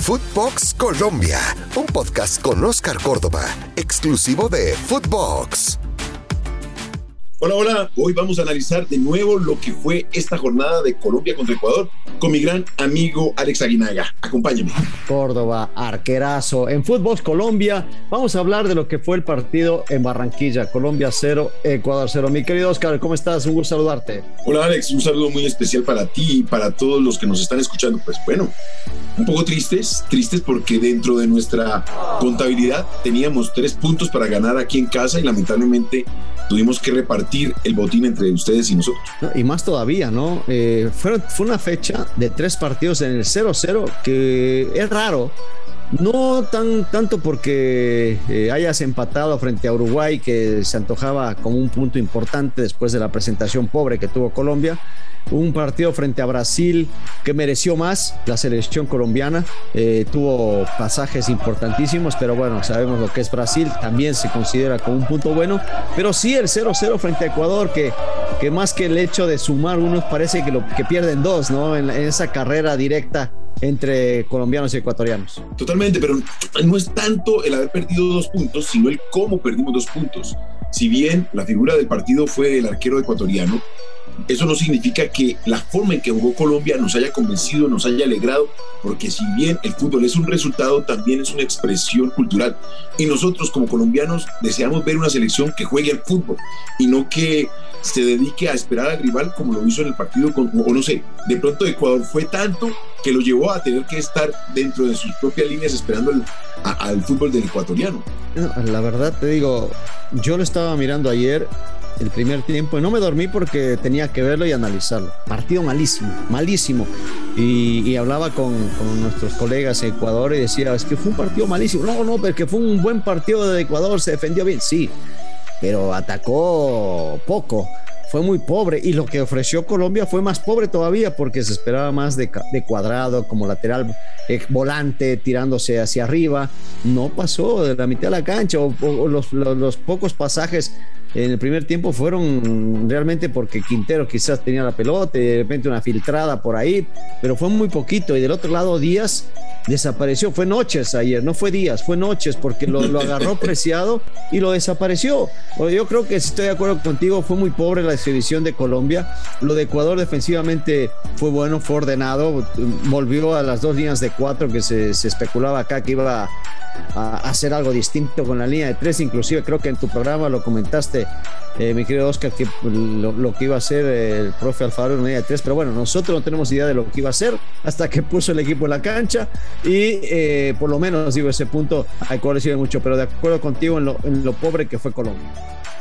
Footbox Colombia, un podcast con Oscar Córdoba, exclusivo de Footbox. Hola, hola. Hoy vamos a analizar de nuevo lo que fue esta jornada de Colombia contra Ecuador con mi gran amigo Alex Aguinaga. Acompáñame. Córdoba, arquerazo. En Fútbol Colombia vamos a hablar de lo que fue el partido en Barranquilla. Colombia 0, Ecuador 0. Mi querido Oscar, ¿cómo estás? Un gusto saludarte. Hola Alex, un saludo muy especial para ti y para todos los que nos están escuchando. Pues bueno, un poco tristes, tristes porque dentro de nuestra contabilidad teníamos tres puntos para ganar aquí en casa y lamentablemente tuvimos que repartir el botín entre ustedes y nosotros. y más todavía, ¿no? Eh, fue, fue una fecha de tres partidos en el 0-0 que es raro. No tan, tanto porque eh, hayas empatado frente a Uruguay, que se antojaba como un punto importante después de la presentación pobre que tuvo Colombia, un partido frente a Brasil que mereció más, la selección colombiana eh, tuvo pasajes importantísimos, pero bueno, sabemos lo que es Brasil, también se considera como un punto bueno, pero sí el 0-0 frente a Ecuador, que, que más que el hecho de sumar unos parece que, lo, que pierden dos, ¿no? En, en esa carrera directa entre colombianos y ecuatorianos. Totalmente, pero no es tanto el haber perdido dos puntos, sino el cómo perdimos dos puntos. Si bien la figura del partido fue el arquero ecuatoriano, eso no significa que la forma en que jugó Colombia nos haya convencido, nos haya alegrado, porque si bien el fútbol es un resultado, también es una expresión cultural. Y nosotros como colombianos deseamos ver una selección que juegue al fútbol y no que se dedique a esperar al rival como lo hizo en el partido con, o no sé, de pronto Ecuador fue tanto que lo llevó a tener que estar dentro de sus propias líneas esperando al fútbol del ecuatoriano. La verdad te digo, yo lo estaba mirando ayer el primer tiempo y no me dormí porque tenía que verlo y analizarlo. Partido malísimo, malísimo. Y, hablaba con, nuestros colegas en Ecuador y decía, es que fue un partido malísimo. No, no, pero que fue un buen partido de Ecuador, se defendió bien, sí, pero atacó poco fue muy pobre y lo que ofreció Colombia fue más pobre todavía porque se esperaba más de, cuadrado como lateral eh, volante tirándose hacia arriba. No pasó de la mitad de la cancha o, los, los, pocos pasajes en el primer tiempo fueron realmente porque Quintero quizás tenía la pelota y de repente una filtrada por ahí, pero fue muy poquito. Y del otro lado Díaz desapareció. Fue noches ayer, no fue días, fue noches porque lo, lo agarró preciado y lo desapareció. Yo creo que si estoy de acuerdo contigo, fue muy pobre la exhibición de Colombia. Lo de Ecuador defensivamente fue bueno, fue ordenado, volvió a las dos líneas de cuatro que se, especulaba acá que iba a hacer algo distinto con la línea de tres. Inclusive creo que en tu programa lo comentaste, eh, mi querido Oscar, que lo, que iba a hacer el profe Alfaro en la línea de tres. Pero bueno, nosotros no tenemos idea de lo que iba a hacer hasta que puso el equipo en la cancha y eh, por lo menos digo ese punto hay cual sirve mucho, pero de acuerdo contigo en lo, en lo pobre que fue Colombia.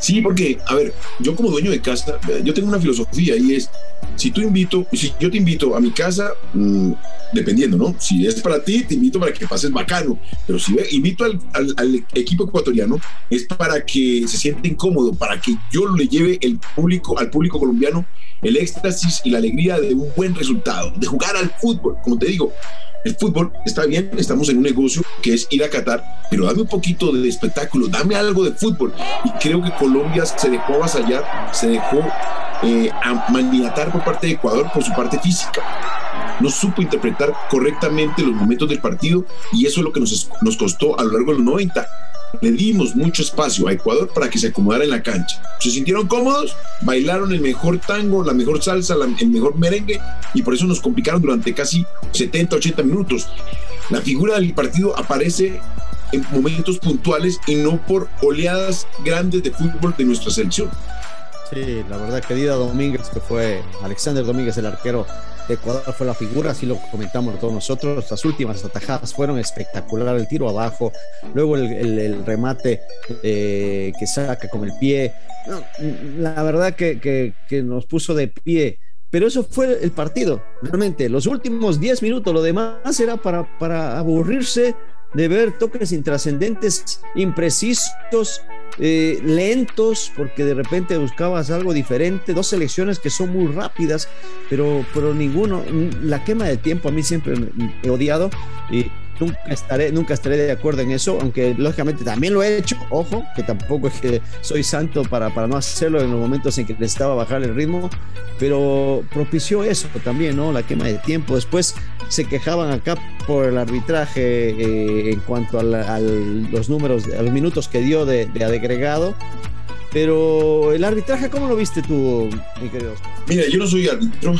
Sí, porque, a ver, yo como dueño de casa, yo tengo una filosofía y es, si tú invito, si yo te invito a mi casa, mm, dependiendo, ¿no? Si es para ti, te invito para que pases bacano, pero si invito al, al, equipo ecuatoriano, es para que se sienta incómodo, para que yo le lleve el público, al público colombiano el éxtasis y la alegría de un buen resultado, de jugar al fútbol, como te digo, el fútbol está bien, estamos en un negocio que es ir a Qatar, pero dame un poquito de espectáculo, dame algo de fútbol. Y creo que Colombia se dejó avasallar, se dejó eh, por parte de Ecuador por su parte física. No supo interpretar correctamente los momentos del partido y eso es lo que nos, nos costó a lo largo de los 90 le dimos mucho espacio a Ecuador para que se acomodara en la cancha. Se sintieron cómodos, bailaron el mejor tango, la mejor salsa, el mejor merengue y por eso nos complicaron durante casi 70, 80 minutos. La figura del partido aparece en momentos puntuales y no por oleadas grandes de fútbol de nuestra selección. Sí, la verdad, querida Domínguez, que fue Alexander Domínguez, el arquero de fue la figura, así lo comentamos todos nosotros. Las últimas atajadas fueron espectaculares, el tiro abajo, luego el, remate eh, que saca con el pie. la verdad que, que, nos puso de pie. Pero eso fue el partido, realmente. Los últimos 10 minutos, lo demás era para, para aburrirse de ver toques intrascendentes, imprecisos, eh, lentos, porque de repente buscabas algo diferente, dos selecciones que son muy rápidas, pero, pero ninguno, la quema de tiempo a mí siempre he odiado nunca estaré, nunca estaré de acuerdo en eso, aunque lógicamente también lo he hecho, ojo, que tampoco es que soy santo para, para no hacerlo en los momentos en que necesitaba bajar el ritmo, pero propició eso también, ¿no? La quema de tiempo. Después se quejaban acá por el arbitraje eh, en cuanto a, los números, a los minutos que dio de, de agregado. Pero el arbitraje, ¿cómo lo viste tú, mi querido? Mira, yo no soy árbitro,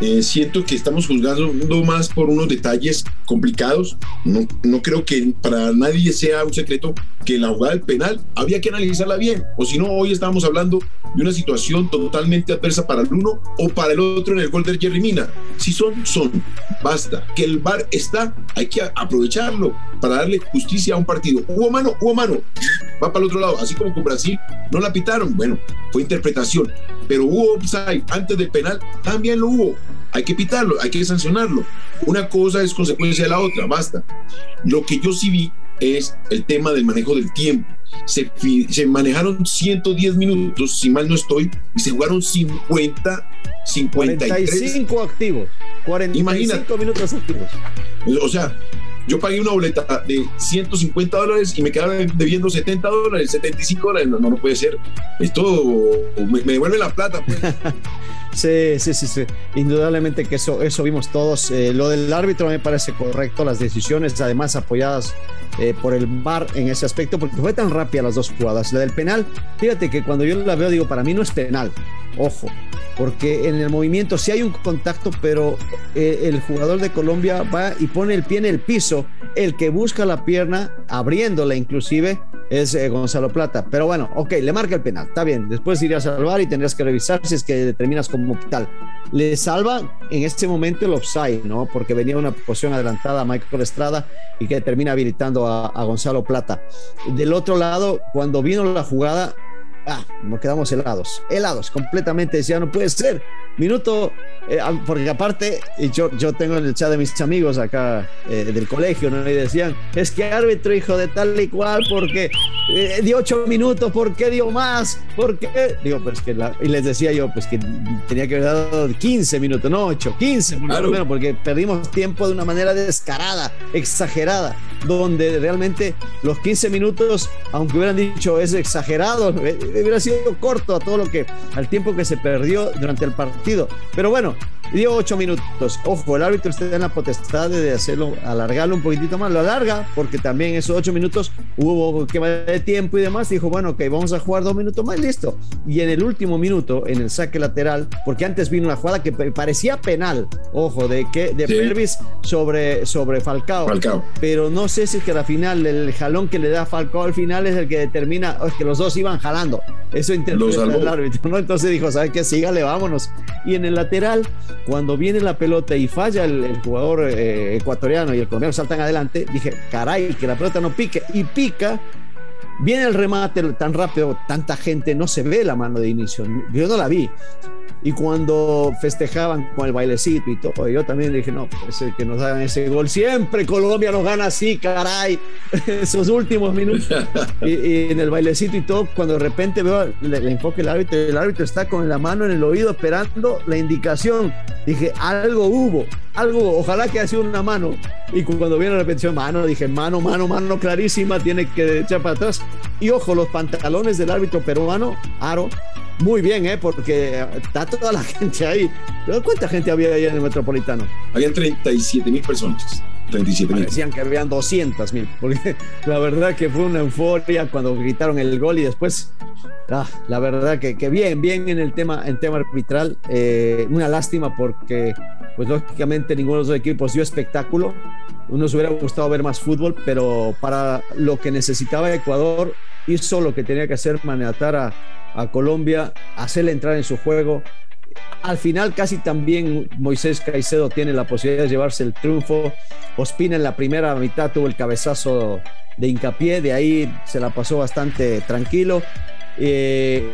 eh, siento que estamos juzgando más por unos detalles complicados. No, no creo que para nadie sea un secreto que la jugada del penal había que analizarla bien. O si no, hoy estábamos hablando de una situación totalmente adversa para el uno o para el otro en el gol de Jerry Mina. Si son, son. Basta. Que el VAR está, hay que aprovecharlo para darle justicia a un partido. Hubo mano, hubo mano. Va para el otro lado. Así como con Brasil no la pitaron. Bueno, fue interpretación. Pero hubo offside antes del penal, también lo hubo hay que pitarlo, hay que sancionarlo. Una cosa es consecuencia de la otra, basta. Lo que yo sí vi es el tema del manejo del tiempo. Se, se manejaron 110 minutos, si mal no estoy, y se jugaron 50, 53. 45 activos. 45 minutos activos. O sea, yo pagué una boleta de 150 dólares y me quedaba debiendo 70 dólares, 75 dólares. No, no, puede ser. Esto me, devuelve la plata. Pues. Sí, sí, sí, sí. Indudablemente que eso, eso vimos todos. Eh, lo del árbitro me parece correcto, las decisiones además apoyadas eh, por el VAR en ese aspecto, porque fue tan rápida las dos jugadas. La del penal, fíjate que cuando yo la veo digo, para mí no es penal, ojo, porque en el movimiento sí hay un contacto, pero eh, el jugador de Colombia va y pone el pie en el piso, el que busca la pierna, abriéndola inclusive, es eh, Gonzalo Plata. Pero bueno, ok, le marca el penal, está bien. Después irías a salvar y tendrías que revisar si es que determinas como tal. Le salva en este momento el offside, ¿no? Porque venía una posición adelantada a Michael Estrada y que termina habilitando a, a Gonzalo Plata. Del otro lado, cuando vino la jugada, ah, nos quedamos helados, helados, completamente. Decía, no puede ser. Minuto, eh, porque aparte, yo, yo tengo en el chat de mis amigos acá eh, del colegio, ¿no? Y decían, es que árbitro, hijo de tal y cual, porque eh, dio ocho minutos, ¿por qué dio más? ¿Por qué? Digo, pues que la, y les decía yo, pues que tenía que haber dado 15 minutos, no 8, 15 minutos menos, porque perdimos tiempo de una manera descarada, exagerada, donde realmente los 15 minutos, aunque hubieran dicho es exagerado, hubiera sido corto a todo lo que, al tiempo que se perdió durante el partido pero bueno, dio ocho minutos. Ojo, el árbitro está en la potestad de hacerlo, alargarlo un poquitito más. Lo alarga porque también esos ocho minutos hubo quema de tiempo y demás. Dijo, bueno, ok, vamos a jugar dos minutos más, listo. Y en el último minuto, en el saque lateral, porque antes vino una jugada que parecía penal, ojo, de que de Pervis sobre, sobre Falcao. Falcao. Pero no sé si es que al final el jalón que le da Falcao al final es el que determina, es que los dos iban jalando. Eso interpreta el árbitro, ¿no? Entonces dijo, ¿sabes qué? Sígale, vámonos. Y en el lateral, cuando viene la pelota y falla el, jugador eh, ecuatoriano y el colombiano saltan adelante, dije, caray, que la pelota no pique. Y pica, viene el remate tan rápido, tanta gente, no se ve la mano de inicio. Yo no la vi. Y cuando festejaban con el bailecito y todo, yo también dije, no, pues que nos hagan ese gol. Siempre Colombia nos gana así, caray. Esos últimos minutos. Y, en el bailecito y todo, cuando de repente veo el, enfoque del árbitro, el árbitro está con la mano en el oído esperando la indicación. Dije, algo hubo, algo, ojalá que haya sido una mano. Y cuando viene la repetición, mano, dije, mano, mano, mano clarísima, tiene que echar para atrás. Y ojo, los pantalones del árbitro peruano, Aro, muy bien, ¿eh? porque está toda la gente ahí. ¿Pero cuánta gente había ahí en el Metropolitano? Habían 37 mil personas. 37 mil. Decían que habían 200 mil, porque la verdad que fue una euforia cuando gritaron el gol y después, ah, la verdad que, que, bien, bien en el tema, en tema arbitral. Eh, una lástima porque, pues lógicamente, ninguno de los equipos dio espectáculo. Uno se hubiera gustado ver más fútbol, pero para lo que necesitaba Ecuador, hizo lo que tenía que hacer, maniatar a a Colombia, hacerle entrar en su juego. Al final casi también Moisés Caicedo tiene la posibilidad de llevarse el triunfo. Ospina en la primera mitad tuvo el cabezazo de hincapié, de ahí se la pasó bastante tranquilo. Eh,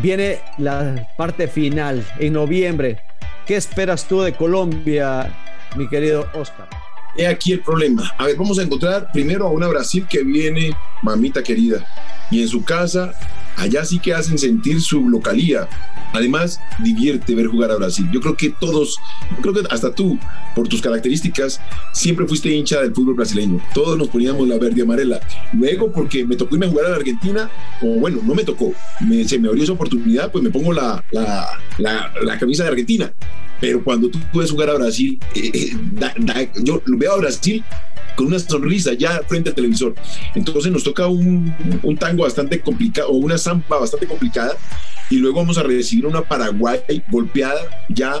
viene la parte final en noviembre. ¿Qué esperas tú de Colombia, mi querido Oscar? He aquí el problema. A ver, vamos a encontrar primero a una Brasil que viene, mamita querida, y en su casa allá sí que hacen sentir su localía. Además, divierte ver jugar a Brasil. Yo creo que todos, creo que hasta tú, por tus características, siempre fuiste hincha del fútbol brasileño. Todos nos poníamos la verde y amarela. Luego, porque me tocó irme a jugar a la Argentina, o bueno, no me tocó, se me abrió esa oportunidad, pues me pongo la, la, camisa de Argentina. Pero cuando tú puedes jugar a Brasil, eh, eh, yo veo a Brasil con una sonrisa ya frente al televisor. Entonces nos toca un, un tango bastante complicado, o una zampa bastante complicada, y luego vamos a recibir una Paraguay golpeada ya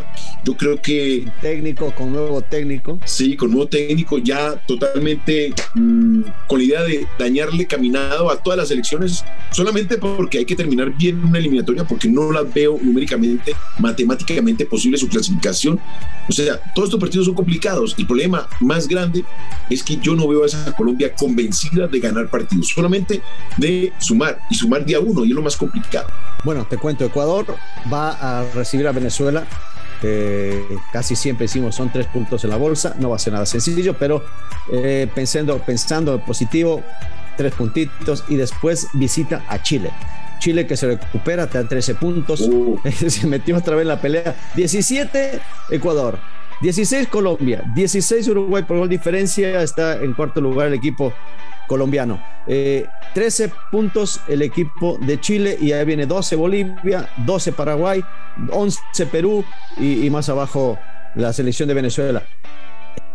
yo creo que técnico con nuevo técnico. Sí con nuevo técnico ya totalmente mm, con la idea de dañarle caminado a todas las elecciones solamente porque hay que terminar bien una eliminatoria porque no la veo numéricamente matemáticamente posible su clasificación. O sea todos estos partidos son complicados. El problema más grande es que yo no veo a esa Colombia convencida de ganar partidos solamente de sumar y sumar día uno y es lo más complicado. Bueno te cuento, Ecuador va a recibir a Venezuela, que casi siempre decimos son tres puntos en la bolsa, no va a ser nada sencillo, pero eh, pensando, pensando en positivo, tres puntitos y después visita a Chile. Chile que se recupera, te da 13 puntos, uh. se metió otra vez en la pelea. 17 Ecuador, 16 Colombia, 16 Uruguay por gol diferencia, está en cuarto lugar el equipo colombiano. 13 eh, puntos el equipo de Chile y ahí viene 12 Bolivia, 12 Paraguay, 11 Perú y, y más abajo la selección de Venezuela.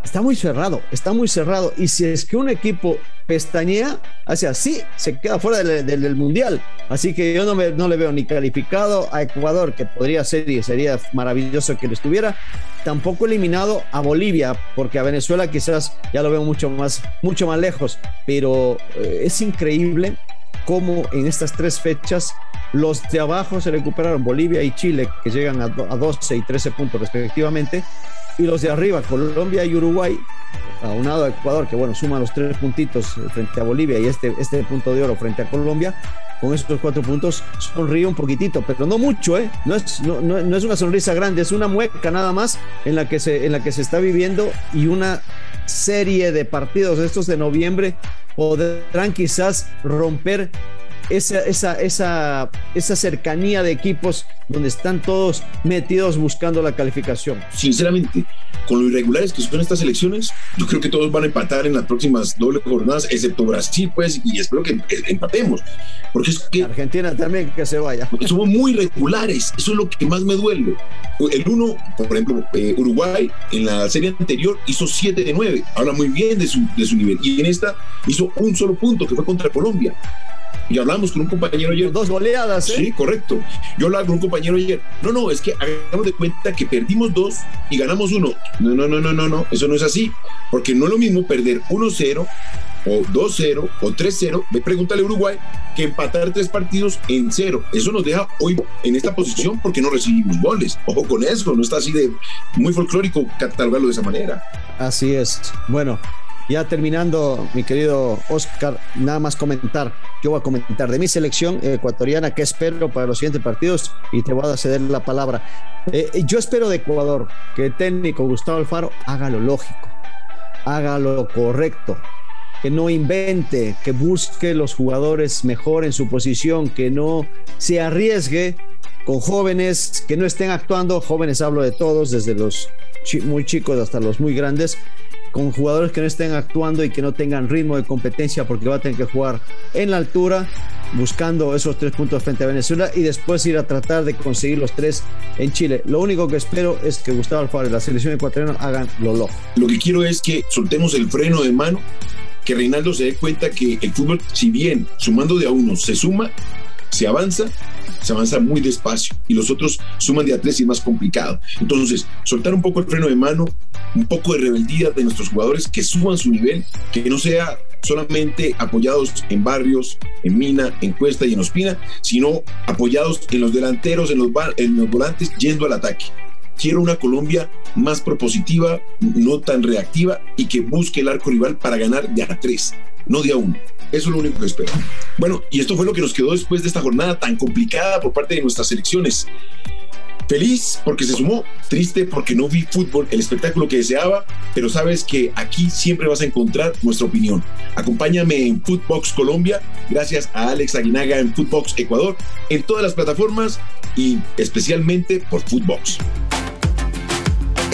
Está muy cerrado, está muy cerrado. Y si es que un equipo pestañea, hace así, se queda fuera del, Mundial. Así que yo no, me, no le veo ni calificado a Ecuador, que podría ser y sería maravilloso que lo estuviera, tampoco eliminado a Bolivia, porque a Venezuela quizás ya lo veo mucho más, mucho más lejos. Pero eh, es increíble cómo en estas tres fechas los de abajo se recuperaron, Bolivia y Chile, que llegan a, a 12 y 13 puntos respectivamente, y los de arriba, Colombia y Uruguay, aunado a Ecuador, que bueno, suman los tres puntitos frente a Bolivia y este, este punto de oro frente a Colombia, con estos cuatro puntos sonríe un poquitito, pero no mucho, ¿eh? No es, no, no, es una sonrisa grande, es una mueca nada más en la, que se, en la que se está viviendo y una serie de partidos estos de noviembre podrán quizás romper esa, esa, esa, esa cercanía de equipos donde están todos metidos buscando la calificación. Sinceramente, con lo irregulares que son estas elecciones, yo creo que todos van a empatar en las próximas doble jornadas, excepto Brasil, pues, y espero que empatemos. Porque es que. Argentina también que se vaya. Somos muy regulares, eso es lo que más me duele. El uno, por ejemplo, eh, Uruguay en la serie anterior hizo 7 de 9, habla muy bien de su, de su nivel, y en esta hizo un solo punto que fue contra Colombia. Y hablamos con un compañero ayer. Dos goleadas, ¿eh? Sí, correcto. Yo hablaba con un compañero ayer. No, no, es que hagamos de cuenta que perdimos dos y ganamos uno. No, no, no, no, no, no. Eso no es así. Porque no es lo mismo perder 1-0 o 2-0 o 3-0, me pregúntale a Uruguay, que empatar tres partidos en cero. Eso nos deja hoy en esta posición porque no recibimos goles. Ojo con eso, no está así de muy folclórico catalogarlo de esa manera. Así es. Bueno, ya terminando, mi querido Oscar, nada más comentar. Yo voy a comentar de mi selección ecuatoriana, qué espero para los siguientes partidos y te voy a ceder la palabra. Eh, yo espero de Ecuador que el técnico Gustavo Alfaro haga lo lógico, haga lo correcto, que no invente, que busque los jugadores mejor en su posición, que no se arriesgue con jóvenes que no estén actuando, jóvenes hablo de todos, desde los muy chicos hasta los muy grandes, con jugadores que no estén actuando y que no tengan ritmo de competencia porque va a tener que jugar en la altura buscando esos tres puntos frente a Venezuela y después ir a tratar de conseguir los tres en Chile. Lo único que espero es que Gustavo Alfaro y la selección ecuatoriana hagan lo loco. Lo que quiero es que soltemos el freno de mano, que Reinaldo se dé cuenta que el fútbol, si bien sumando de a uno se suma, se avanza, se avanza muy despacio y los otros suman de a tres y es más complicado. Entonces, soltar un poco el freno de mano, un poco de rebeldía de nuestros jugadores, que suban su nivel, que no sea solamente apoyados en barrios, en Mina, en Cuesta y en Ospina, sino apoyados en los delanteros, en los, en los volantes, yendo al ataque. Quiero una Colombia más propositiva, no tan reactiva y que busque el arco rival para ganar de a tres, no de a uno. Eso es lo único que espero. Bueno, y esto fue lo que nos quedó después de esta jornada tan complicada por parte de nuestras elecciones. Feliz porque se sumó, triste porque no vi fútbol, el espectáculo que deseaba, pero sabes que aquí siempre vas a encontrar nuestra opinión. Acompáñame en Footbox Colombia, gracias a Alex Aguinaga en Footbox Ecuador, en todas las plataformas y especialmente por Footbox.